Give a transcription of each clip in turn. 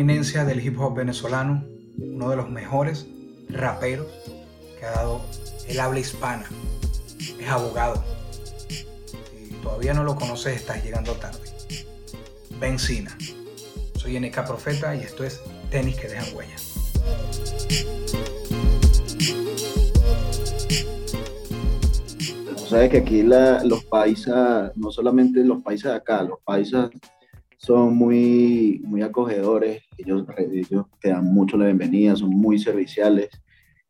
Eminencia del hip hop venezolano, uno de los mejores raperos que ha dado el habla hispana. Es abogado. Si todavía no lo conoces, estás llegando tarde. Benzina. Soy NK Profeta y esto es Tenis que dejan huella. sabes que aquí los paisas, no solamente los países de acá, los paisas son muy, muy acogedores, ellos, ellos te dan mucho la bienvenida, son muy serviciales.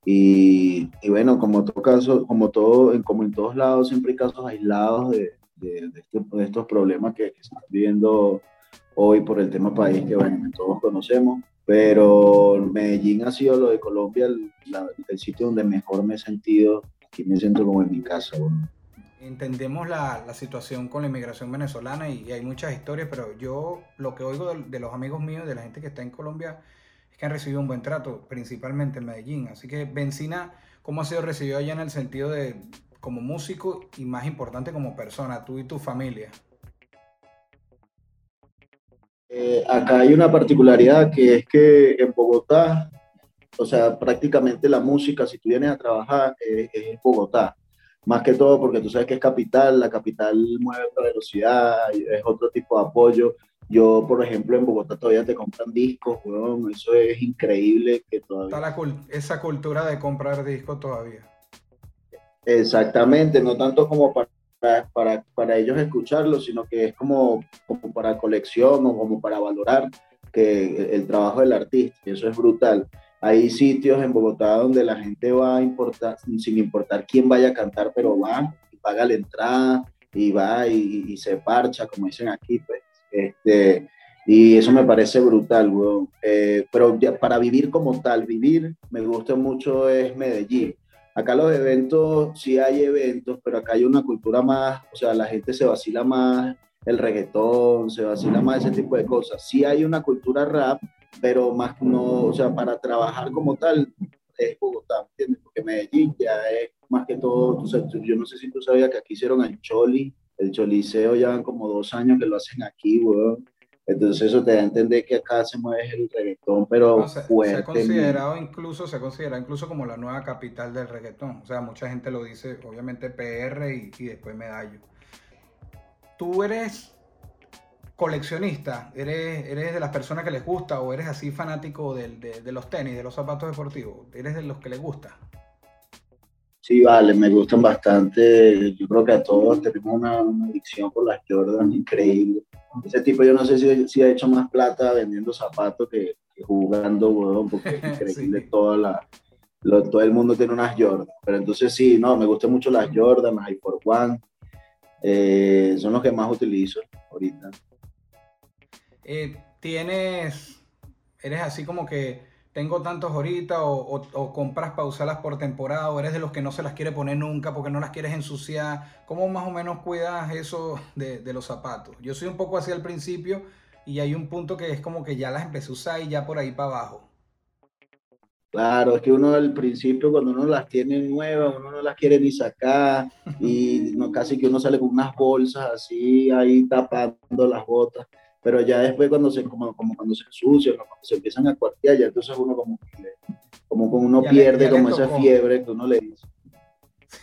Y, y bueno, como todo caso, como todo, como en todos lados, siempre hay casos aislados de, de, de, este, de estos problemas que, que, están viviendo hoy por el tema país que bueno, todos conocemos. Pero Medellín ha sido lo de Colombia el, la, el sitio donde mejor me he sentido aquí me siento como en mi casa. Bueno. Entendemos la, la, situación con la inmigración venezolana y, hay muchas historias, pero yo lo que oigo de, de, los amigos míos, de la gente que está en Colombia, es que han recibido un buen trato, principalmente en Medellín. Así que Benzina, ¿cómo ha sido recibido allá en el sentido de como músico y más importante como persona, tú y tu familia? Eh, acá hay una particularidad que es que en Bogotá o sea, prácticamente la música, si tú vienes a trabajar, eh, es en Bogotá. Más que todo porque tú sabes que es capital, la capital mueve otra velocidad, es otro tipo de apoyo. Yo, por ejemplo, en Bogotá todavía te compran discos, weón, eso es increíble que todavía... Está la esa cultura de comprar discos todavía. Exactamente, no tanto como para, para, para ellos escucharlo, sino que es como, como para colección o como para valorar que el trabajo del artista, y eso es brutal. Hay sitios en Bogotá donde la gente va importar, sin importar quién vaya a cantar, pero va y paga la entrada y va y, se parcha, como dicen aquí, pues. Este, y eso me parece brutal, weón. Eh, pero para vivir como tal, vivir, me gusta mucho es Medellín. Acá los eventos, sí hay eventos, pero acá hay una cultura más, o sea, la gente se vacila más el reggaetón, se vacila más ese tipo de cosas. Sí hay una cultura rap, pero más no, o sea, para trabajar como tal es Bogotá, ¿entiendes? Porque Medellín ya es más que todo, o sea, yo no sé si tú sabías que aquí hicieron el Choli, el Choliseo ya van como dos años que lo hacen aquí, weón. Entonces eso te da a entender que acá se mueve el reggaetón, pero no, se, fuerte. Se ha considerado incluso, se considera incluso como la nueva capital del reggaetón. O sea, mucha gente lo dice, obviamente PR y, y después Medallo. Tú eres coleccionista, ¿Eres, eres de las personas que les gusta o eres así fanático de, de, de, los tenis, de los zapatos deportivos, eres de los que les gusta. Sí, vale, me gustan bastante. Yo creo que a todos tenemos una, una adicción por las Jordan increíble. Ese tipo, yo no sé si, si ha hecho más plata vendiendo zapatos que, que jugando, weón, porque es increíble sí. toda la, lo, todo el mundo tiene unas Jordan. Pero entonces sí, no, me gustan mucho las Jordan, las Force One. Eh, son los que más utilizo ahorita eh, tienes, eres así como que tengo tantos ahorita o, o, o, compras para usarlas por temporada o eres de los que no se las quiere poner nunca porque no las quieres ensuciar. ¿Cómo más o menos cuidas eso de, de los zapatos? Yo soy un poco así al principio y hay un punto que es como que ya las empecé a usar y ya por ahí para abajo. Claro, es que uno al principio cuando uno las tiene nuevas, uno no las quiere ni sacar y no, casi que uno sale con unas bolsas así ahí tapando las botas pero ya después cuando se, como, como cuando se ensucian, cuando se empiezan a cuartear, ya entonces uno como, como, como uno ya pierde le, como esa fiebre que uno le dice.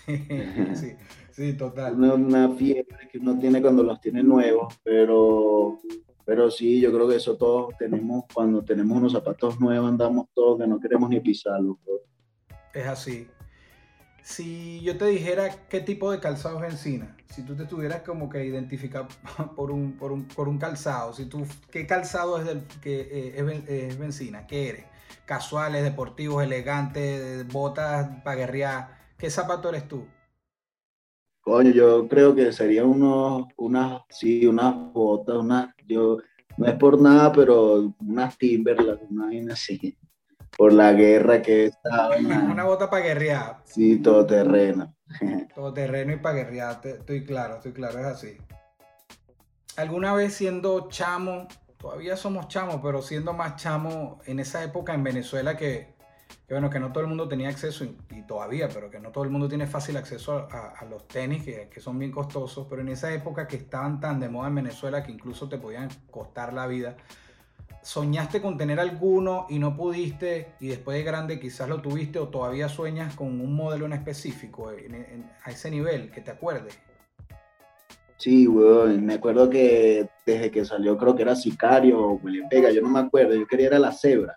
Sí, sí, sí, total. Una, una, fiebre que uno tiene cuando los tiene nuevos, pero, pero sí, yo creo que eso todos tenemos, cuando tenemos unos zapatos nuevos andamos todos que no queremos ni pisarlos. Bro. Es así. Si yo te dijera qué tipo de calzado es encina, si tú te tuvieras como que identificar por un, por un, por un calzado, si tú, ¿qué calzado es, del, que, eh, es, es benzina? ¿Qué eres? ¿Casuales, deportivos, elegantes, botas para guerrear? ¿Qué zapato eres tú? Coño, yo creo que serían unos, unas, sí, unas botas, unas, yo, no es por nada, pero unas Timberland, una así, por la guerra que la- Una bota para guerrear. Sí, todo terreno. Todo terreno y para guerrear, estoy claro, estoy claro, es así. ¿Alguna vez siendo chamo, todavía somos chamos, pero siendo más chamo en esa época en Venezuela que, que bueno, que no todo el mundo tenía acceso, y, y todavía, pero que no todo el mundo tiene fácil acceso a, a los tenis, que, que son bien costosos, pero en esa época que estaban tan de moda en Venezuela que incluso te podían costar la vida, ¿soñaste con tener alguno y no pudiste y después de grande quizás lo tuviste o todavía sueñas con un modelo en específico en- en- a ese nivel que te acuerdes? Sí, weón, me acuerdo que desde que salió creo que era Sicario o William Pega, yo no me acuerdo, yo quería era la cebra.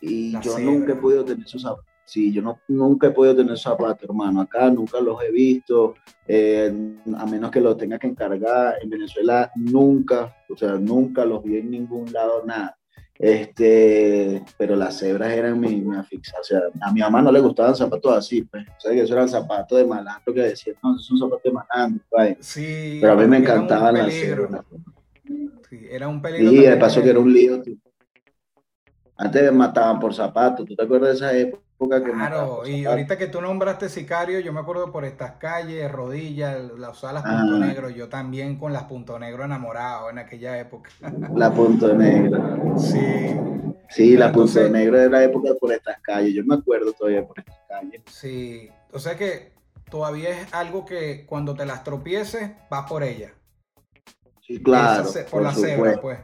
Y La yo cebra. nunca he podido tener esos zapatos. Sí, yo no, nunca he podido tener zapatos, hermano. Acá nunca los he visto, eh, a menos que los tenga que encargar. En Venezuela nunca, o sea, nunca los vi en ningún lado, nada. Este, pero las cebras eran mi, mi. O sea, a mi mamá no le gustaban zapatos así, pues. O sea, que eso eran zapatos de malandro que decían, no, esos son zapatos de malandro, pues. Sí. Pero a mí me un encantaban las cebras. Sí, era un peligro. Sí, de paso que era un lío. tú. Antes me mataban por zapatos. ¿Tú te acuerdas de esa época que Claro, y ahorita que tú nombraste sicario, yo me acuerdo por estas calles, rodillas, las usadas las Ah. punto negro, yo también con las punto negro enamorado en aquella época. La Punto Negra. Sí, Sí, la Entonces- Punto Negra de la época por estas calles. Yo me acuerdo todavía por estas calles. sí. O sea que todavía es algo que cuando te las tropieces, vas por ella. Sí, claro. Esa por, por la cebra, pues.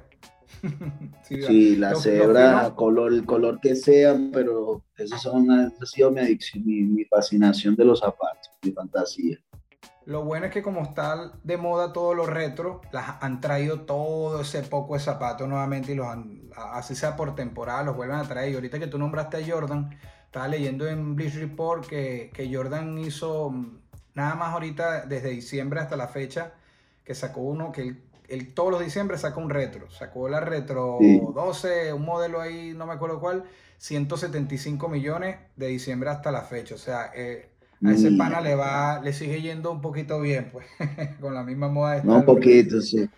Sí, Sí, la cebra, color, el color que sea, pero esa son, esa ha sido mi adicción, mi, mi fascinación de los zapatos, mi fantasía. Lo bueno es que como está de moda todo lo retro, las han traído todo ese poco de zapatos nuevamente y los han, así sea por temporada, los vuelven a traer. Y ahorita que tú nombraste a Jordan, estaba leyendo en Bleach Report que, que Jordan hizo mm, nada más ahorita desde diciembre hasta la fecha, que sacó uno, que él, él todos los diciembre saca un retro. Sacó la retro Sí. 12, un modelo ahí, no me acuerdo cuál, 175 millones de diciembre hasta la fecha. O sea, eh, a ese Mira. pana le va, le sigue yendo un poquito bien, pues, con la misma moda de No, un poquito, sí.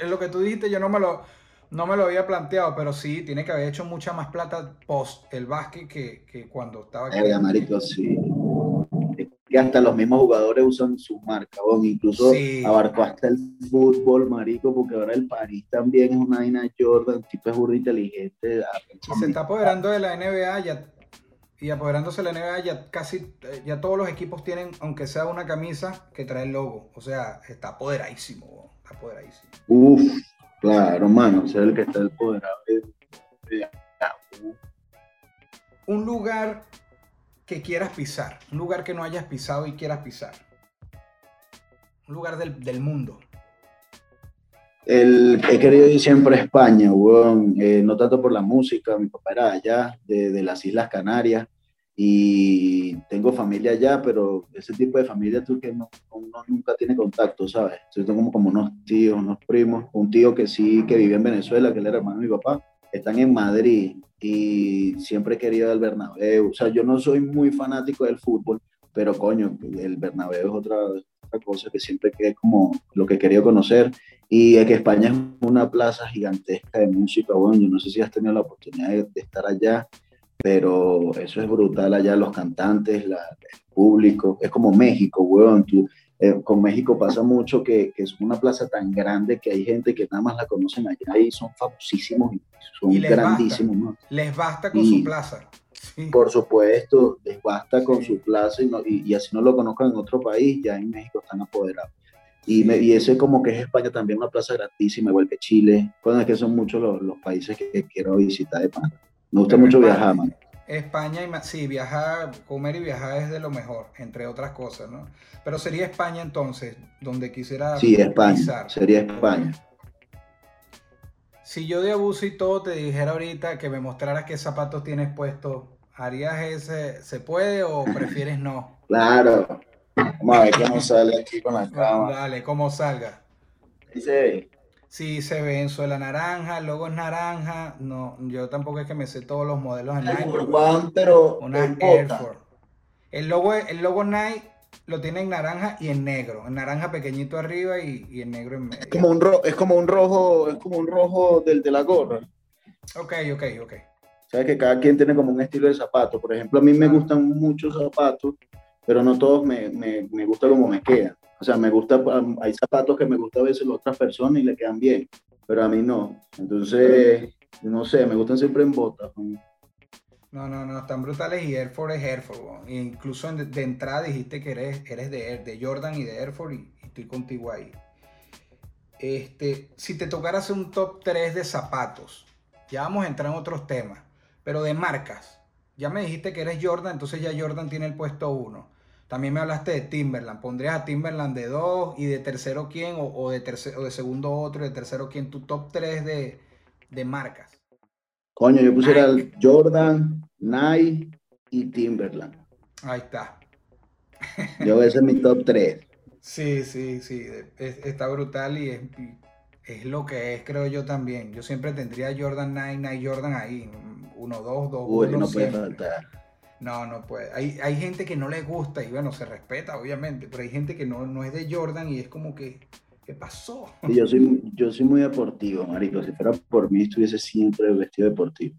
Es lo que tú dijiste, yo no me lo, no me lo había planteado, pero sí, tiene que haber hecho mucha más plata post el básquet que, que cuando estaba. Verga, marico, sí. Es Que hasta los mismos jugadores usan su marca, incluso Sí. abarcó hasta el fútbol, marico, porque ahora el París también es una vaina Jordan, tipo es burro inteligente. ah, Y se está apoderando de la NBA ya, y apoderándose de la NBA ya casi, eh, ya todos los equipos tienen, aunque sea una camisa que trae el logo. O sea, está apoderadísimo, está apoderadísimo. Uf, claro, mano, ser el que está de- ah, uf. Un lugar que quieras pisar, un lugar que no hayas pisado y quieras pisar. Un lugar del, del mundo. El, he querido ir siempre a España, weón, eh, no tanto por la música, mi papá era allá, de, de las Islas Canarias, y tengo familia allá, pero ese tipo de familia tú que no, uno nunca tiene contacto, ¿sabes? Entonces tengo como, unos tíos, unos primos, un tío que sí, que vive en Venezuela, que él era hermano de mi papá, están en Madrid, y siempre he querido al Bernabéu, o sea, yo no soy muy fanático del fútbol, pero coño, el Bernabéu es otra, cosa que siempre es como lo que querido conocer, y es que España es una plaza gigantesca de música, bueno, yo no sé si has tenido la oportunidad de, de estar allá, pero eso es brutal. Allá, los cantantes, la- el público, es como México, weón, tú, eh, con México pasa mucho que, que es una plaza tan grande que hay gente que nada más la conocen allá y son famosísimos y son Y les grandísimos, ¿no? Les basta con Y- su plaza. Sí. Por supuesto, les basta con Sí. su plaza y, no- y, así no lo conozcan en otro país, ya en México están apoderados. Y, me- y eso es como que es España también una plaza grandísima, igual que Chile. Bueno, es que son muchos los, los países que, que quiero visitar de. Me gusta Pero mucho viajar, man. España, y sí, viajar, comer y viajar es de lo mejor, entre otras cosas, ¿no? Pero sería España entonces, donde quisiera Sí, España. pisar. Sería España. Si yo de abuso y todo te dijera ahorita que me mostraras qué zapatos tienes puestos, ¿harías ese, se puede o prefieres no? Claro. Vamos a ver cómo sale aquí con la cámara. Dale, como salga. Ahí Sí, se ve en suela naranja, el logo es naranja. No, yo tampoco es que me sé todos los modelos en Nike. One, pero Una Air. Force. El logo, el logo Nike lo tiene en naranja y en negro. En naranja pequeñito arriba y, y en negro en medio. Es como un rojo, es como un rojo, es como un rojo del de la gorra. Ok, ok, ok. Sabes que cada quien tiene como un estilo de zapato. Por ejemplo, a mí me gustan muchos zapatos, pero no todos me, me, me gusta como me quedan. O sea, me gusta, um, hay zapatos que me gusta a veces a otras personas y le quedan bien, pero a mí no. Entonces, no sé, me gustan siempre en botas. ¿no? No, no, están brutales y Air Force es Air Force. incluso de, entrada dijiste que eres, eres de, de Jordan y de Air Force y, y estoy contigo ahí. Este, si te tocara hacer un top 3 de zapatos, ya vamos a entrar en otros temas, pero de marcas. Ya me dijiste que eres Jordan, entonces ya Jordan tiene el puesto 1. También me hablaste de Timberland. ¿Pondrías a Timberland de 2 y de tercero quién? O, o de, tercero, o de segundo otro y de tercero quién? Tu top 3 de, de marcas. Coño, yo pusiera el Nike. Jordan, Nike y Timberland. Ahí está. Yo ese es mi top 3. Sí, sí, sí, es- está brutal y es, es lo que es, creo yo también. Yo siempre tendría Jordan 9, 9 Jordan ahí, 1, 2, 2, Uy, 1, no puede siempre. faltar. No, no puede. Hay, hay gente que no le gusta y bueno, se respeta, obviamente, pero hay gente que no, no es de Jordan y es como que, ¿qué pasó? Sí, yo, soy, yo soy muy deportivo, marico. Si fuera por mí, estuviese siempre vestido deportivo.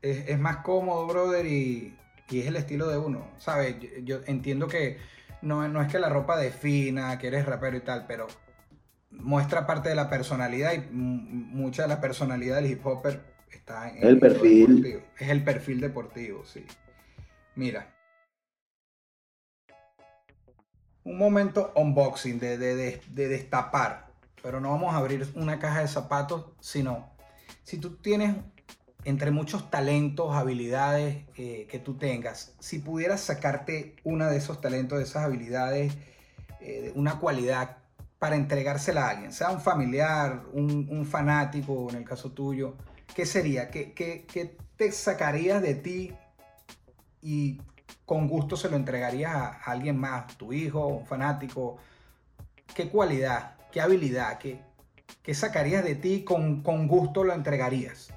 Es, es más cómodo, brother, y, y es el estilo de uno, ¿sabes? Yo, yo entiendo que no, no es que la ropa defina que eres rapero y tal, pero muestra parte de la personalidad y mucha de la personalidad del hip hopper está en El perfil. deportivo. Es el perfil deportivo, sí. Mira. Un momento unboxing de, de, de, de destapar, pero no vamos a abrir una caja de zapatos, sino si tú tienes entre muchos talentos, habilidades eh, que tú tengas, si pudieras sacarte una de esos talentos, de esas habilidades, eh, una cualidad para entregársela a alguien, sea un familiar, un, un fanático, en el caso tuyo, ¿qué sería? ¿Qué, qué, qué te sacarías de ti y con gusto se lo entregarías a, alguien más, tu hijo, un fanático? ¿Qué cualidad, qué habilidad, qué, qué sacarías de ti con, con gusto lo entregarías?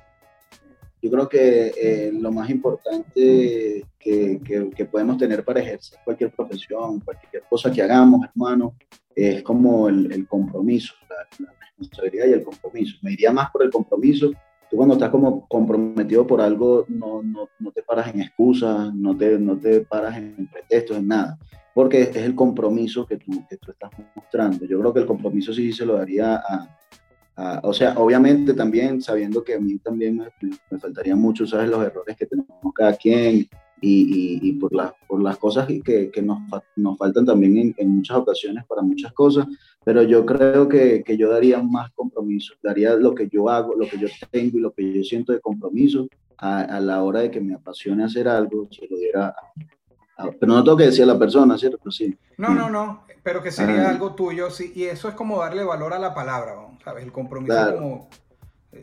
Yo creo que eh, lo más importante que, que, que podemos tener para ejercer cualquier profesión, cualquier cosa que hagamos, hermano, es como el, el compromiso, la, la, responsabilidad y el compromiso. Me iría más por el compromiso. Tú cuando estás como comprometido por algo, no, no, no te paras en excusas, no te, no te paras en pretextos, en nada, porque es el compromiso que tú, que tú estás mostrando. Yo creo que el compromiso sí se lo daría a, o sea, obviamente también sabiendo que a mí también me, me faltaría mucho, ¿sabes? Los errores que tenemos cada quien y, y, y por, las, por las cosas que, que nos, nos, faltan también en, en, muchas ocasiones para muchas cosas, pero yo creo que, que, yo daría más compromiso, daría lo que yo hago, lo que yo tengo y lo que yo siento de compromiso a, a la hora de que me apasione hacer algo, se lo diera a, a, pero no tengo que decir a la persona, ¿cierto? Sí. No, no, no, pero que sería ah. algo tuyo, sí, y eso es como darle valor a la palabra, ¿sabes? El compromiso claro. como...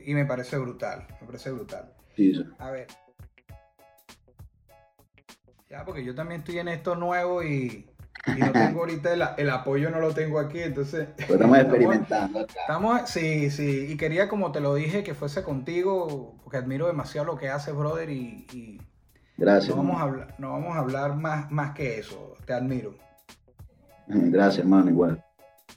Y me parece brutal, me parece brutal. Sí, sí. A ver, ya, porque yo también estoy en esto nuevo y, y no tengo ahorita el, el, apoyo, no lo tengo aquí, entonces... Pues estamos experimentando acá. Estamos, sí, sí, y quería, como te lo dije, que fuese contigo, porque admiro demasiado lo que haces, brother, y... y Gracias. No vamos, a hablar, no vamos a hablar más, más que eso, te admiro. Gracias, hermano, igual.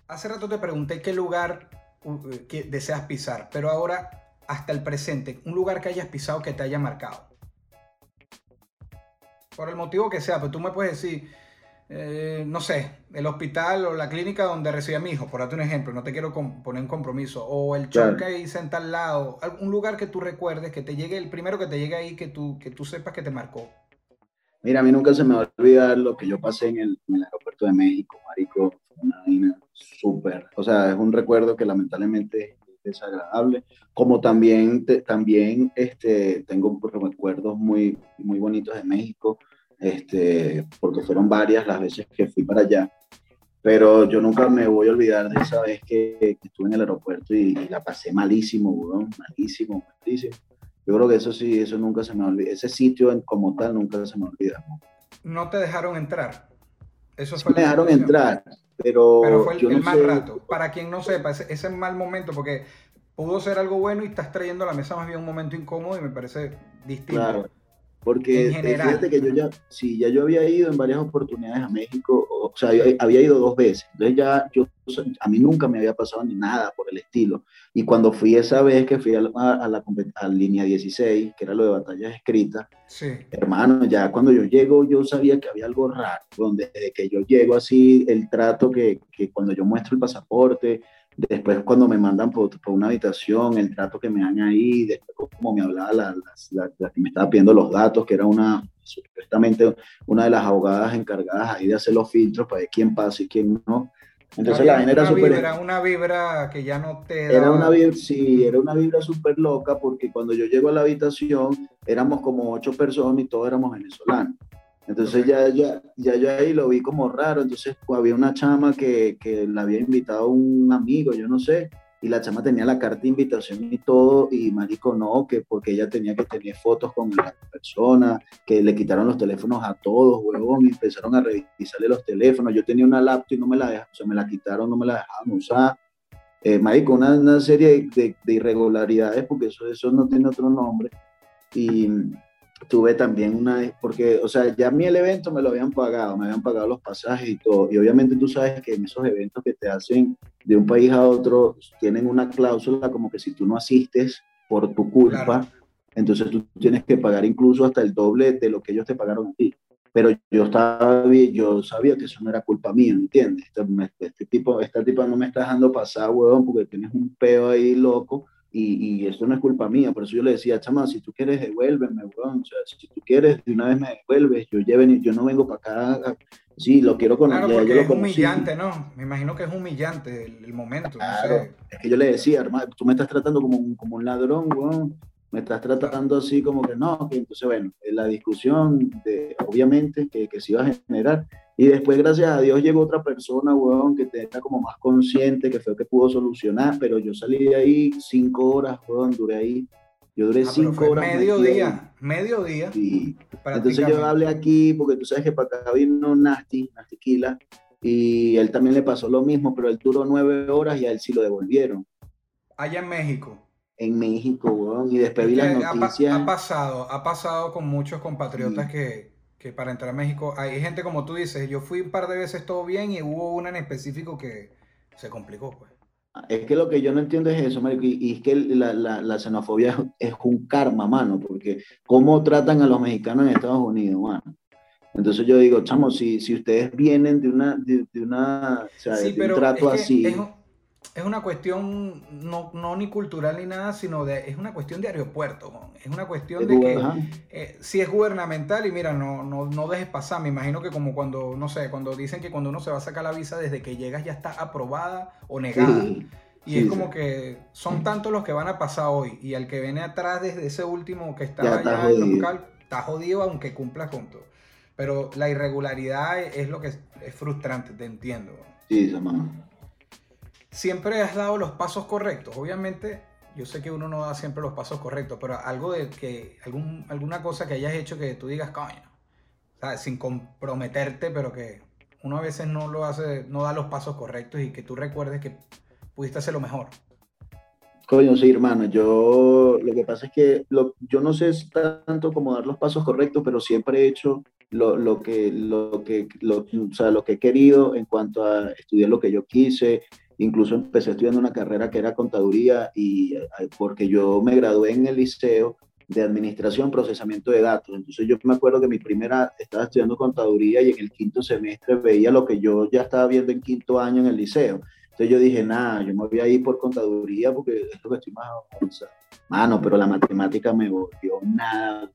Hace rato te pregunté qué lugar uh, que deseas pisar, pero ahora, hasta el presente, un lugar que hayas pisado que te haya marcado por el motivo que sea, pero tú me puedes decir, eh, no sé, el hospital o la clínica donde recibí a mi hijo, por darte un ejemplo, no te quiero poner un compromiso, o el show claro. que hice en tal lado, un lugar que tú recuerdes, que te llegue, el primero que te llegue ahí, que tú, que tú sepas que te marcó. Mira, a mí nunca se me va a olvidar lo que yo pasé en el, en el aeropuerto de México, marico, fue una vaina súper, o sea, es un recuerdo que lamentablemente es desagradable, como también, te, también este, tengo recuerdos muy, muy bonitos de México, este, porque fueron varias las veces que fui para allá, pero yo nunca me voy a olvidar de esa vez que, que estuve en el aeropuerto y, y la pasé malísimo, weón, malísimo, malísimo. Yo creo que eso sí, eso nunca se me olvida, ese sitio en, como tal nunca se me olvida. ¿no? te dejaron entrar. Eso sí fue me dejaron situación. entrar, pero, pero fue el no mal sé. rato. Para quien no sepa, ese, ese mal momento, porque pudo ser algo bueno y estás trayendo a la mesa más bien un momento incómodo y me parece distinto. Claro. Porque fíjate que yo ya, sí, ya yo había ido en varias oportunidades a México, o sea, yo había ido dos veces. Entonces ya yo, a mí nunca me había pasado ni nada por el estilo. Y cuando fui esa vez que fui a la, a la, a línea 16, que era lo de batallas escritas, Sí. hermano, ya cuando yo llego, yo sabía que había algo raro, donde desde que yo llego así, el trato que, que cuando yo muestro el pasaporte, después cuando me mandan por, por una habitación, el trato que me dan ahí, después como me hablaba la, la, la- la que me estaba pidiendo los datos, que era una, supuestamente una de las abogadas encargadas ahí de hacer los filtros para ver quién pasa y quién no. Entonces la Había vaina era una súper... vibra, una vibra que ya no te Era daba- una vibra, sí, era una vibra súper loca porque cuando yo llego a la habitación éramos como ocho personas y todos éramos venezolanos. Entonces ya, ya, ya yo ahí lo vi como raro. Entonces pues, había una chama que, que la había invitado un amigo, yo no sé, y la chama tenía la carta de invitación y todo, y marico no, que porque ella tenía que tener fotos con la persona, que le quitaron los teléfonos a todos, huevón, y empezaron a revisarle los teléfonos. Yo tenía una laptop y no me la dejaron, o sea, me la quitaron, no me la dejaban usar eh, marico, una, una serie de, de irregularidades, porque eso, eso no tiene otro nombre. Y tuve también una, porque, o sea, ya a mí el evento me lo habían pagado, me habían pagado los pasajes y todo. Y obviamente tú sabes que en esos eventos que te hacen de un país a otro, tienen una cláusula como que si tú no asistes por tu culpa, Claro. entonces tú tienes que pagar incluso hasta el doble de lo que ellos te pagaron a ti. Pero yo estaba yo sabía que eso no era culpa mía, ¿entiendes? Este, este tipo, esta tipa no me está dejando pasar, huevón, porque tienes un peo ahí loco y, y esto no es culpa mía. Por eso yo le decía, chama, si tú quieres, devuélveme, huevón. O sea, si tú quieres, de una vez me devuelves. Yo, ya ven- yo no vengo para acá. Sí, lo quiero conocer. Claro, yo porque lo es conocí. humillante, ¿no? Me imagino que es humillante el, el momento. no Claro, sé. es que yo le decía, hermano, tú me estás tratando como un, como un ladrón, weón. Me estás tratando así como que no, que entonces, bueno, la discusión, de, obviamente, que, que se iba a generar. Y después, gracias a Dios, llegó otra persona, weón, que te- era como más consciente, que fue que pudo solucionar, pero yo salí de ahí cinco horas, weón, duré ahí. Yo duré Ah, cinco horas. mediodía, mediodía. Y entonces yo hablé aquí, porque tú sabes que para acá vino Nasty, Nasty Kila, y él también le pasó lo mismo, pero él duró nueve horas y a él sí lo devolvieron Allá en México. en México, weón, y después vi las Que ha, noticias. ha pasado, ha pasado con muchos compatriotas Sí. que, que para entrar a México hay gente como tú dices, yo fui un par de veces todo bien y hubo una en específico que se complicó, pues. Es que lo que yo no entiendo es eso, marico, y, y es que la, la, la xenofobia es un karma, mano, porque cómo tratan a los mexicanos en Estados Unidos, mano. Entonces yo digo, chamo, si, si ustedes vienen de una, de, de una, o sea, Sí, de un trato es, que así, es, un- es una cuestión no, no ni cultural ni nada, sino de, es una cuestión de aeropuerto, es una cuestión de que eh, si es gubernamental y mira, no, no, no dejes pasar. Me imagino que como cuando, no sé, cuando dicen que cuando uno se va a sacar la visa desde que llegas ya está aprobada o negada. sí, Y sí, es sí. como que son tantos los que van a pasar hoy. Y al que viene atrás desde ese último que está Ya está allá en jodido. local, está jodido aunque cumpla con todo. Pero la irregularidad es, lo que es, es frustrante, te entiendo. sí, sí, mano. Siempre has dado los pasos correctos. Obviamente, yo sé que uno no da siempre los pasos correctos, pero algo de que, algún, alguna cosa que hayas hecho que tú digas, coño, ¿sabes? sin comprometerte, pero que uno a veces no lo hace, no da los pasos correctos y que tú recuerdes que pudiste hacer lo mejor. Coño, sí, hermano, yo lo que pasa es que yo no sé tanto como dar los pasos correctos, pero siempre he hecho lo, lo que, lo, que, lo, o sea, lo que he querido en cuanto a estudiar lo que yo quise. Incluso empecé estudiando una carrera que era contaduría y eh, porque yo me gradué en el liceo de administración, procesamiento de datos. Entonces yo me acuerdo que mi primera estaba estudiando contaduría y en el quinto semestre veía lo que yo ya estaba viendo en quinto año en el liceo. Entonces yo dije, nada, yo me voy a ir por contaduría porque es lo que estoy más avanzado. Mano, pero la matemática me volvió nada.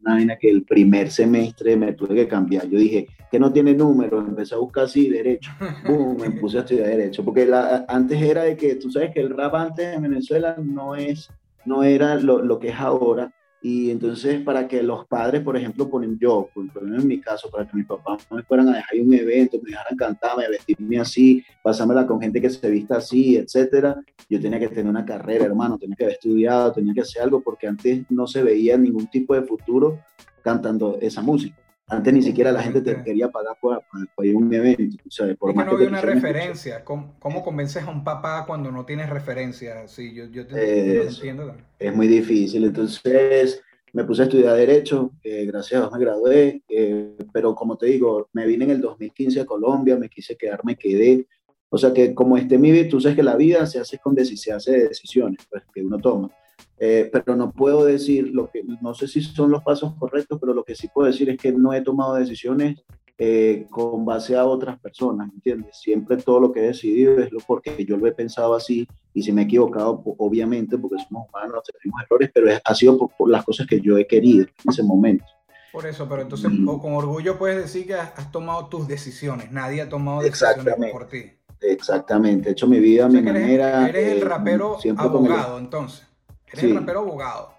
Una vaina que el primer semestre me tuve que cambiar. Yo dije, que no tiene números, empecé a buscar así derecho. Boom, me puse a estudiar derecho. Porque la, antes era de que, tú sabes que el rap antes en Venezuela no, es, no era lo, lo que es ahora. Y entonces para que los padres, por ejemplo, ponen yo, por ejemplo en mi caso, para que mis papás no me fueran a dejar un evento, me dejaran cantarme, vestirme así, pasármela con gente que se vista así, etcétera, yo tenía que tener una carrera, hermano, tenía que haber estudiado, tenía que hacer algo, porque antes no se veía ningún tipo de futuro cantando esa música. Antes ni siquiera la gente te Exactamente. quería pagar por ir a un evento. O sea, por Es que más no que había te una referencia. ¿Cómo, cómo convences a un papá cuando no tienes referencia? Sí, yo, yo te eso. entiendo también. es muy difícil. Entonces, me puse a estudiar Derecho, eh, gracias a Dios me gradué, eh, pero como te digo, me vine en el 2015 a Colombia, me quise quedar, me quedé. O sea que como este mi vida, tú sabes que la vida se hace con se hace de decisiones pues, que uno toma. Eh, pero no puedo decir lo que, no sé si son los pasos correctos, pero lo que sí puedo decir es que no he tomado decisiones eh, con base a otras personas, ¿entiendes? Siempre todo lo que he decidido es lo porque yo lo he pensado así y si me he equivocado, obviamente, porque somos humanos, tenemos errores, pero ha sido por, las cosas que yo he querido en ese momento. Por eso, pero entonces con orgullo puedes decir que has, tomado tus decisiones, nadie ha tomado decisiones por ti. Exactamente, he hecho mi vida a mi manera. Eres el eh, rapero abogado, entonces. Eres el rapero abogado.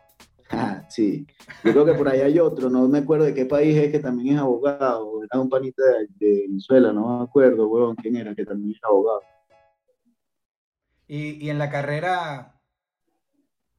Ah, sí, yo creo que por ahí hay otro, no me acuerdo de qué país es que también es abogado, era un panita de, Venezuela, no me acuerdo, weón, quién era, que también es abogado. Y, en la carrera,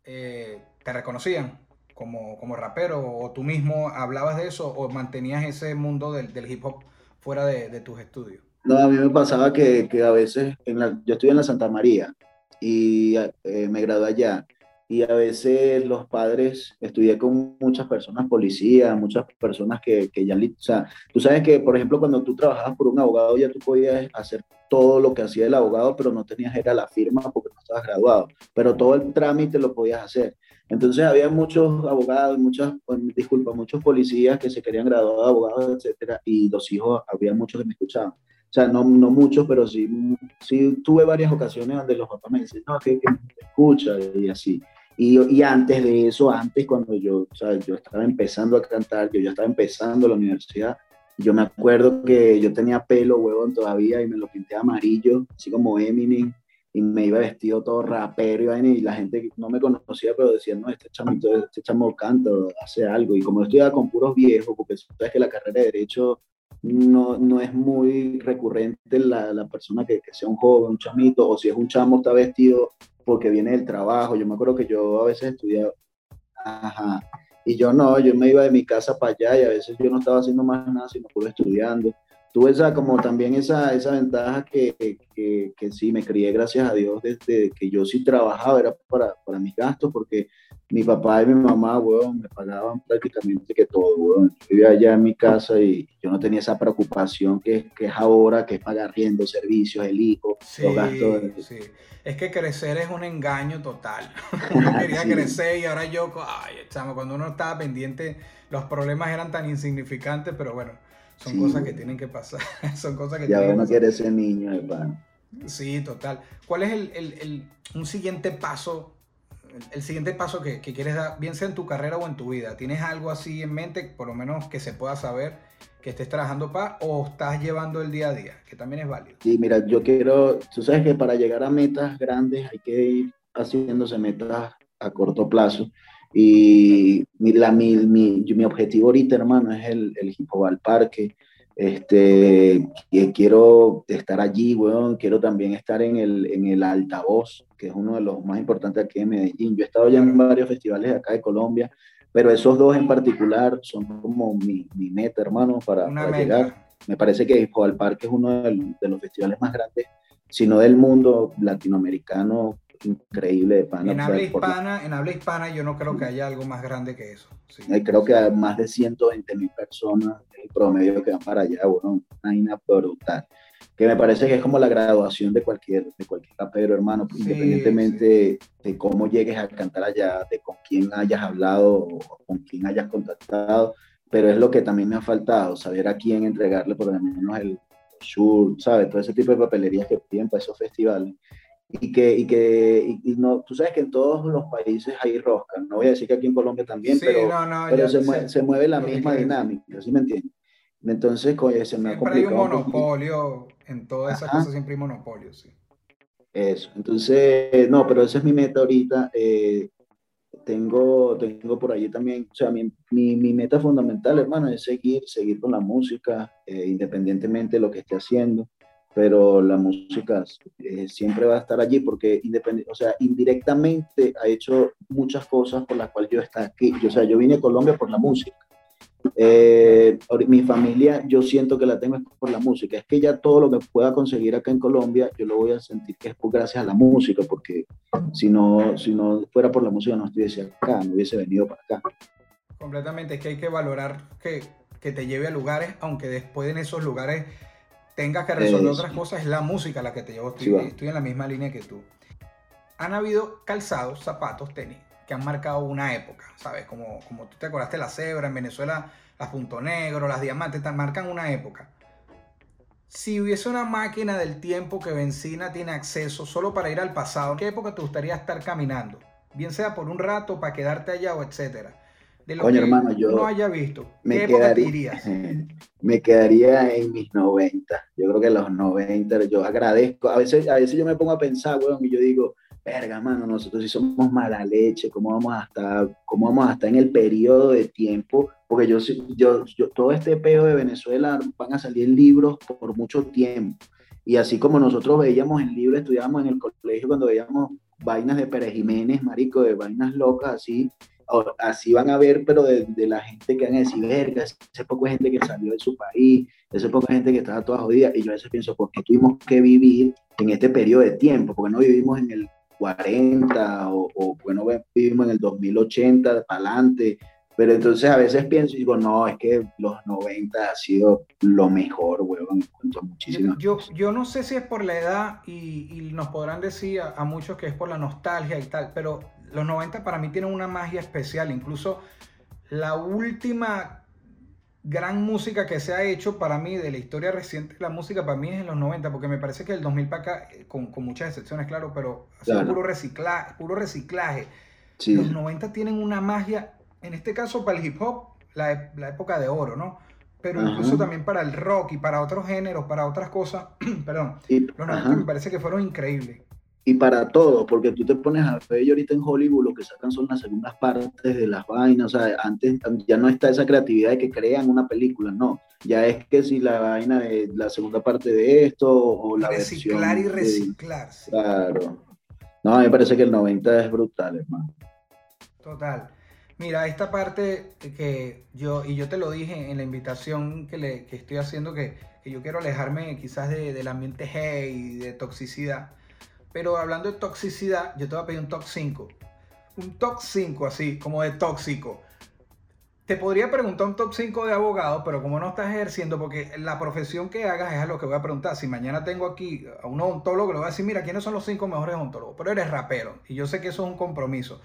eh, ¿te reconocían como, como rapero o tú mismo hablabas de eso o mantenías ese mundo del, hip hop fuera de, tus estudios? No, a mí me pasaba que, a veces, en la, yo estuve en la Santa María y eh, me gradué allá y a veces los padres, estudié con muchas personas policías, muchas personas que, que ya, o sea, tú sabes que, por ejemplo, cuando tú trabajabas por un abogado, ya tú podías hacer todo lo que hacía el abogado, pero no tenías era la firma porque no estabas graduado, pero todo el trámite lo podías hacer. Entonces había muchos abogados, muchas, disculpa, muchos policías que se querían graduar de abogados, etcétera, y los hijos, había muchos que me escuchaban. O sea, no, no muchos, pero sí, sí tuve varias ocasiones donde los papás me dicen, no, que, que escucha y así. Y, y, antes de eso, antes cuando yo, o sea, yo estaba empezando a cantar, yo ya estaba empezando la universidad, yo me acuerdo que yo tenía pelo, huevón, todavía y me lo pinté amarillo, así como Eminem, y me iba vestido todo rapero y, la gente no me conocía, pero decía, no, este chamito, este chamo canta, hace algo. Y como yo estudiaba con puros viejos, porque sabes que la carrera de Derecho no, no es muy recurrente la, la persona que, que, sea un joven, un chamito, o si es un chamo está vestido porque viene del trabajo. Yo me acuerdo que yo a veces estudiaba, ajá, y yo no, yo me iba de mi casa para allá y a veces yo no estaba haciendo más nada sino puro estudiando. Tuve esa, como también esa, esa ventaja que, que, que, sí, me crié gracias a Dios desde que yo sí trabajaba, era para, para mis gastos, porque mi papá y mi mamá, weón, me pagaban prácticamente que todo, weón. Yo vivía allá en mi casa y yo no tenía esa preocupación que, que es ahora, que es pagar riendo, servicios, el hijo, los gastos. Sí. Es que crecer es un engaño total. uno quería crecer y ahora yo, ay, chamo, cuando uno estaba pendiente, los problemas eran tan insignificantes, pero bueno, son cosas que tienen que pasar. son cosas que ya uno quiere ser niño, hermano. Sí, total. ¿Cuál es el, el, el, un siguiente paso el siguiente paso que, quieres dar, bien sea en tu carrera o en tu vida? ¿Tienes algo así en mente, por lo menos que se pueda saber que estés trabajando para o estás llevando el día a día, que también es válido? Sí, mira, yo quiero, tú sabes que para llegar a metas grandes hay que ir haciéndose metas a corto plazo. Y la, mi, mi, mi objetivo ahorita, hermano, es el, el hip hop al parque. Este, quiero estar allí, weón, quiero también estar en el, en el altavoz, que es uno de los más importantes aquí en Medellín. Yo he estado ya en varios festivales de acá de Colombia, pero esos dos en particular son como mi, mi meta, hermano, para, llegar. Me parece que al Parque es uno de, de los festivales más grandes, si no del mundo latinoamericano, increíble de pana. En habla, hispana, en habla hispana yo no creo que haya algo más grande que eso. Creo que hay más de 120 mil personas el promedio que van para allá, bueno, una brutal. Que me parece que es como la graduación de cualquier, de cualquier rapero, hermano, independientemente de cómo llegues a cantar allá, de con quién hayas hablado o con quién hayas contactado, pero es lo que también me ha faltado, saber a quién entregarle por lo menos el show, ¿sabes? Todo ese tipo de papelerías que piden para esos festivales y que, y que y, no, tú sabes que en todos los países hay rosca, no voy a decir que aquí en Colombia también, pero, pero se, mueve, se, mueve, la misma dinámica, ¿sí me entiendes? Entonces, oye, se me ha complicado. hay un monopolio, en todas esas cosas siempre hay monopolio, sí. Eso, entonces, no, pero esa es mi meta ahorita. Eh, tengo, tengo por allí también, o sea, mi, mi, mi, meta fundamental, hermano, es seguir, seguir con la música, eh, independientemente de lo que esté haciendo pero la música eh, siempre va a estar allí porque o sea, indirectamente ha hecho muchas cosas por las cuales yo estoy aquí. Yo, o sea, yo vine a Colombia por la música. Eh, mi familia, yo siento que la tengo por la música. Es que ya todo lo que pueda conseguir acá en Colombia, yo lo voy a sentir que es gracias a la música, porque si no, si no fuera por la música no estuviese acá, no hubiese venido para acá. Completamente, es que hay que valorar que, que te lleve a lugares, aunque después en esos lugares tengas que resolver Eso. otras cosas, es la música la que te lleva. Estoy, estoy en la misma línea que tú. Han habido calzados, zapatos, tenis, que han marcado una época, ¿sabes? Como, como tú te acordaste la cebra, en Venezuela las punto negro, las diamantes, te marcan una época. Si hubiese una máquina del tiempo que Benzina tiene acceso solo para ir al pasado, ¿en qué época te gustaría estar caminando? Bien sea por un rato, para quedarte allá o etcétera. De lo Coño, que hermano, yo no haya visto. ¿Qué Me época te quedaría, irías? me quedaría en mis 90. Yo creo que los 90, yo agradezco. A veces, a veces yo me pongo a pensar, weón, y yo digo, verga, mano, nosotros sí somos mala leche, ¿cómo vamos a estar, cómo vamos a estar en el periodo de tiempo? Porque yo, yo, yo todo este peo de Venezuela van a salir libros por mucho tiempo. Y así como nosotros veíamos el libro, estudiábamos en el colegio cuando veíamos vainas de Pérez Jiménez, marico, de vainas locas, así, así van a ver, pero de, de la gente que van a decir, verga, ese poco de gente que salió de su país, ese poco de gente que estaba toda jodida, y yo a veces pienso, ¿por qué tuvimos que vivir en este periodo de tiempo? Porque no vivimos en el 40 o, o bueno, vivimos en el 2080 para adelante, pero entonces a veces pienso y digo, no, es que los 90 ha sido lo mejor, huevón, en cuanto a Yo, muchísimas yo, cosas. yo no sé si es por la edad y, y nos podrán decir a, a muchos que es por la nostalgia y tal, pero los 90 para mí tienen una magia especial. Incluso la última gran música que se ha hecho para mí de la historia reciente de la música para mí es en los 90, porque me parece que el 2000 para acá, eh, con, con muchas excepciones, claro, pero Claro. puro, reciclaje, puro reciclaje. Sí, Los 90 tienen una magia, en este caso para el hip hop, la, la época de oro, ¿no? Pero Ajá. incluso también para el rock y para otros géneros, para otras cosas, perdón, y, los 90 ajá. me parece que fueron increíbles. Y para todo, porque tú te pones a ver y ahorita en Hollywood lo que sacan son las segundas partes de las vainas, o sea, antes ya no está esa creatividad de que crean una película, no, ya es que si la vaina de la segunda parte de esto o la reciclar y versión de- claro. No, a mí me parece que el 90 es brutal, hermano. total. Mira, esta parte que yo, y yo te lo dije en la invitación que, le, que estoy haciendo, que, que yo quiero alejarme quizás de- del ambiente hate y de toxicidad. Pero hablando de toxicidad, yo te voy a pedir un top 5. Un top 5 así, como de tóxico. Te podría preguntar un top 5 de abogado, pero como no estás ejerciendo, porque la profesión que hagas es a lo que voy a preguntar. Si mañana tengo aquí a un odontólogo, le voy a decir, mira, ¿quiénes son los 5 mejores odontólogos? Pero eres rapero, y yo sé que eso es un compromiso.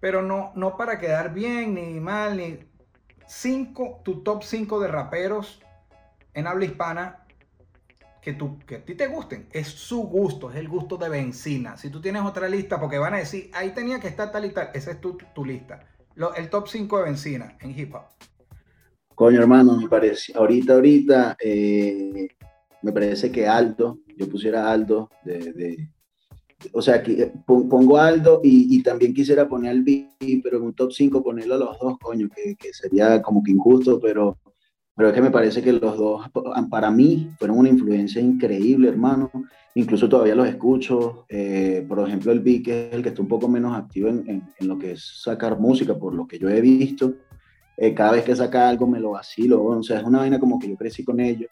Pero no, no para quedar bien, ni mal, ni... Cinco, tu top 5 de raperos en habla hispana que, tú, que a ti te gusten. Es su gusto, es el gusto de Benzina. Si tú tienes otra lista, porque van a decir, ahí tenía que estar tal y tal, esa es tu, tu lista. El top 5 de Benzina en hip hop. Coño, hermano, me parece, ahorita, ahorita, eh, me parece que Aldo, yo pusiera Aldo de, o sea, que eh, pon- pongo Aldo y, también quisiera poner al B, pero en un top 5 ponerlo a los dos, coño, que sería como que injusto, pero, pero es que me parece que los dos, para mí, fueron una influencia increíble, hermano. Incluso todavía los escucho. eh, por ejemplo, el que es el que está un poco menos activo en lo que es sacar música, por lo que yo he visto. Eh, cada vez que saca algo me lo vacilo, o sea, es una vaina como que yo crecí con ellos.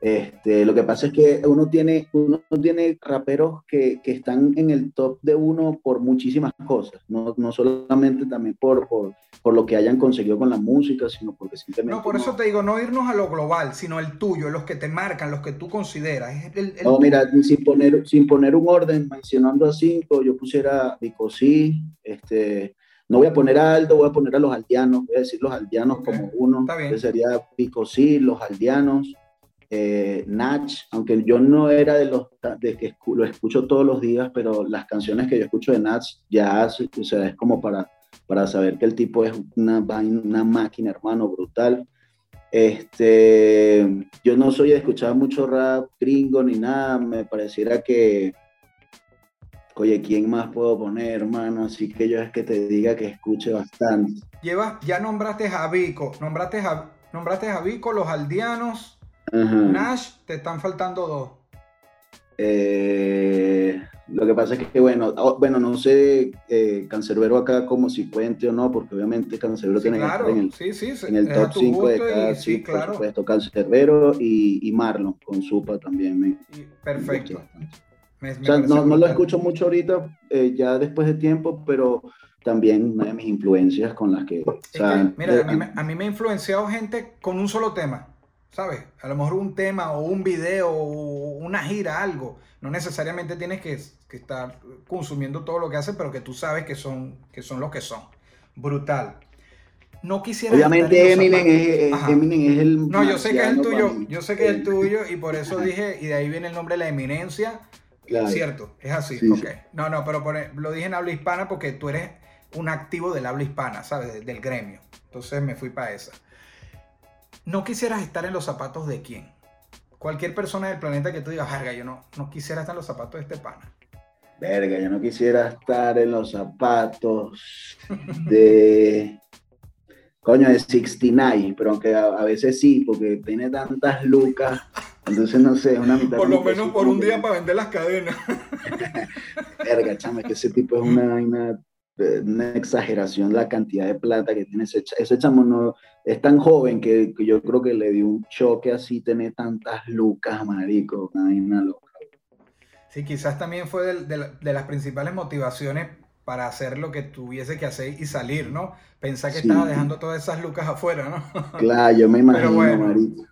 Este, lo que pasa es que uno tiene, uno tiene raperos que, que están en el top de uno por muchísimas cosas, no, no solamente también por, por, por lo que hayan conseguido con la música, sino porque simplemente... No, por eso te digo, no irnos a lo global, sino el tuyo, los que te marcan, los que tú consideras. Es el- el No, mira, sin poner, sin poner un orden, mencionando a cinco, yo pusiera Vicosí, este, no voy a poner a Aldo, voy a poner a los aldeanos, voy a decir los aldeanos como uno, que sería Vicosí, los aldeanos, eh, Nach, aunque yo no era de los de que lo escucho todos los días, pero las canciones que yo escucho de Nach ya, o sea, es como para, para saber que el tipo es una, una máquina, hermano, brutal. Este, yo no soy de escuchar mucho rap gringo ni nada, me pareciera que, oye, ¿quién más puedo poner, hermano? Así que yo es que te diga que escuche bastante. Llevas, ya nombraste a Vico, nombraste a, nombraste a Vico, los aldeanos, Ajá. Nash, te están faltando dos. Eh, lo que pasa es que, bueno, oh, bueno, no sé, eh, Cancerbero acá como si cuente o no, porque obviamente Cancerbero Sí, tiene que claro, estar en el, sí, sí, sí, en el es a top tu 5 de gusto y cada, sí, sí, por claro. supuesto, Cancerbero y, y Marlon con Supa también. me- perfecto. Me- me O sea, no, no lo escucho mucho ahorita, eh, ya después de tiempo, pero, también una de mis influencias con las que... mira, a, mí, a mí me ha influenciado gente con un solo tema. ¿Sabes? A lo mejor un tema o un video o una gira, algo. No necesariamente tienes que, estar consumiendo todo lo que hacen, pero que tú sabes que son, que son los que son. Brutal. No quisiera. Obviamente Eminem es, Eminem es, el. No, yo sé que es el tuyo. Yo sé que es el tuyo y por eso dije, y de ahí viene el nombre de la eminencia. Cierto, es así. No, no, pero lo dije en habla hispana porque tú eres un activo del habla hispana, ¿sabes? Del gremio. Entonces me fui para esa. No quisieras estar en los zapatos de quién. Cualquier persona del planeta que tú digas, verga, yo no, no quisiera estar en los zapatos de este pana. Verga, yo no quisiera estar en los zapatos de. Coño, de 69, pero aunque a, veces sí, porque tiene tantas lucas, entonces no sé, una mitad. Por lo menos por un día para vender las cadenas. Verga, chame, que ese tipo es una, una una exageración la cantidad de plata que tiene ese, ese chamo. No, es tan joven que, yo creo que le dio un choque así tener tantas lucas, marico, una loca. Sí, quizás también fue de, de, las principales motivaciones para hacer lo que tuviese que hacer y salir, ¿no? Pensar que estaba dejando todas esas lucas afuera, ¿no? Claro, yo me imagino, marico.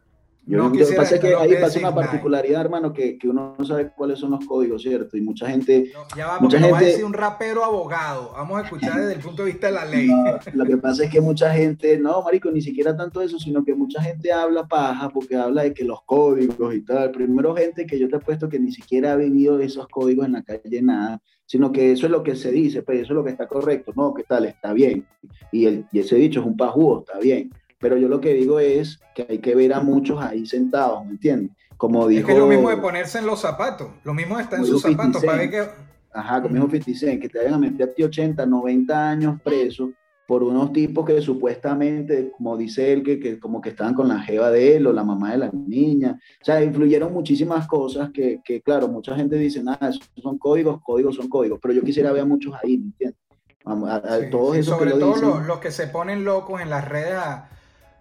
Yo, no lo que pasa es que ahí pasa una particularidad, hermano, que, que, uno no sabe cuáles son los códigos, ¿cierto? Y mucha gente... ya vamos, mucha gente... a decir un rapero abogado. Vamos a escuchar desde el punto de vista de la ley. lo que pasa es que mucha gente, no, marico, ni siquiera tanto eso, sino que mucha gente habla paja porque habla de que los códigos y tal. Primero gente que yo te he puesto que ni siquiera ha vivido esos códigos en la calle, nada sino que eso es lo que se dice, pues eso es lo que está correcto, no, ¿qué tal? Está bien. Y, el, y ese dicho es un pajugo, está bien pero yo lo que digo es que hay que ver a muchos ahí sentados, ¿me entiendes? Como dijo... Es que lo mismo de ponerse en los zapatos, lo mismo está en sus zapatos, para ver que... Ajá, como dijo 50 que te vayan a meter a ti 80, 90 años preso por unos tipos que supuestamente, como dice él, que, que, como que estaban con la jeva de él o la mamá de la niña. O sea, influyeron muchísimas cosas que, que claro, mucha gente dice, nada, esos son códigos, códigos son códigos, pero yo quisiera ver a muchos ahí, ¿me entiendes? A, todos esos sobre todo los, los, que se ponen locos en las redes a,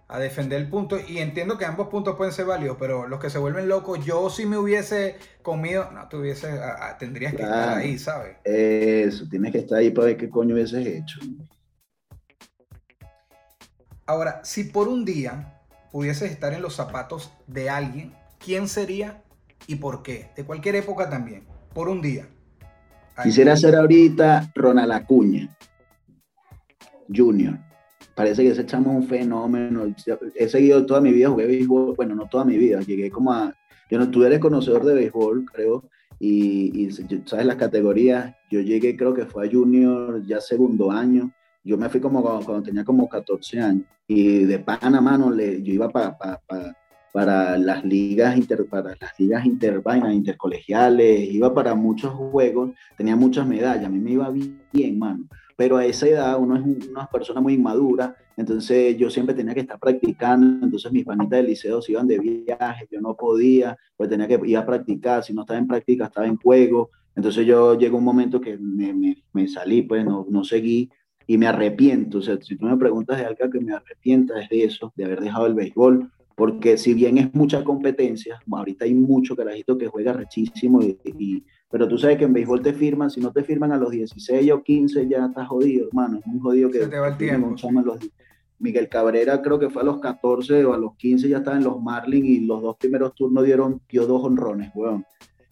a defender el punto. Y entiendo que ambos puntos pueden ser válidos, pero los que se vuelven locos, yo si me hubiese comido, no, tuviese, tendrías que estar ahí, ¿sabes? Eso, tienes que estar ahí para ver qué coño hubieses hecho. Ahora, si por un día pudieses estar en los zapatos de alguien, ¿quién sería y por qué? De cualquier época también, por un día. Quisiera ser ahorita Ronald Acuña, Junior parece que ese chamo es un fenómeno. He seguido toda mi vida, jugué béisbol, bueno, no toda mi vida, llegué como a, yo no, tú eres conocedor de béisbol, creo, y, y, sabes las categorías, yo llegué creo que fue a junior ya segundo año, yo me fui como cuando, tenía como 14 años, y de pan a mano le, yo iba para para las ligas inter, para las ligas intercolegiales, iba para muchos juegos, tenía muchas medallas, a mí me iba bien, mano pero a esa edad uno es una persona muy inmadura, entonces yo siempre tenía que estar practicando, entonces mis panitas del liceo se iban de viaje, yo no podía, pues tenía que ir a practicar, si no estaba en práctica estaba en juego, entonces yo llegó un momento que me, me, salí, pues no, no seguí y me arrepiento, o sea, si tú me preguntas de algo que me arrepienta es de eso, de haber dejado el béisbol, porque si bien es mucha competencia, ahorita hay mucho carajito que juega rechísimo y pero tú sabes que en béisbol te firman, si no te firman a los 16 o 15 ya estás jodido, hermano. Es muy jodido que... Se te va el tiempo. Miguel Cabrera creo que fue a los 14 o a los 15 ya estaba en los Marlins y los dos primeros turnos dieron, dio dos honrones, weón.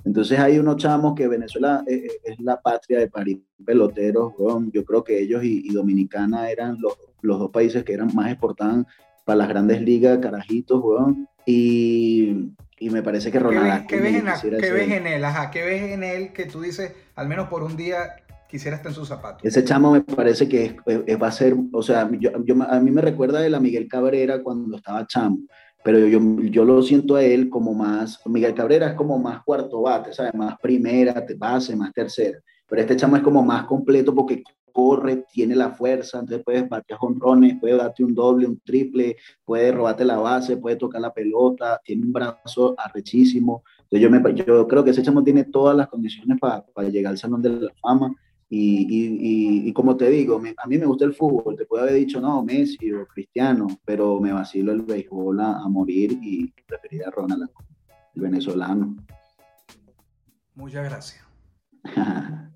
Entonces hay unos chamos que Venezuela es, eh, eh, es la patria de París, peloteros, weón. Yo creo que ellos y, Dominicana eran los, los, dos países que eran más exportaban para las grandes ligas, carajitos, weón. Y, y me parece que Ronaldo. ¿Qué, ves, en, él? Ajá, ¿qué ves en él que tú dices, al menos por un día quisiera estar en sus zapatos? Ese chamo me parece que va a ser, o sea, yo, a mí me recuerda de la Miguel Cabrera cuando estaba chamo, pero yo, yo, lo siento a él como más, Miguel Cabrera es como más cuarto bate, ¿sabes? Más primera, base, más tercera. Pero este chamo es como más completo porque corre, tiene la fuerza, entonces puedes batear jonrones, puede darte un doble, un triple, puede robarte la base, puede tocar la pelota, tiene un brazo arrechísimo. Entonces yo, me, yo creo que ese chamo tiene todas las condiciones para, llegar al Salón de la Fama. Y, y, y, como te digo, a mí me gusta el fútbol, te puedo haber dicho, no, Messi o Cristiano, pero me vacilo el béisbol a, a morir y preferiría a Ronald, el venezolano. Muchas gracias.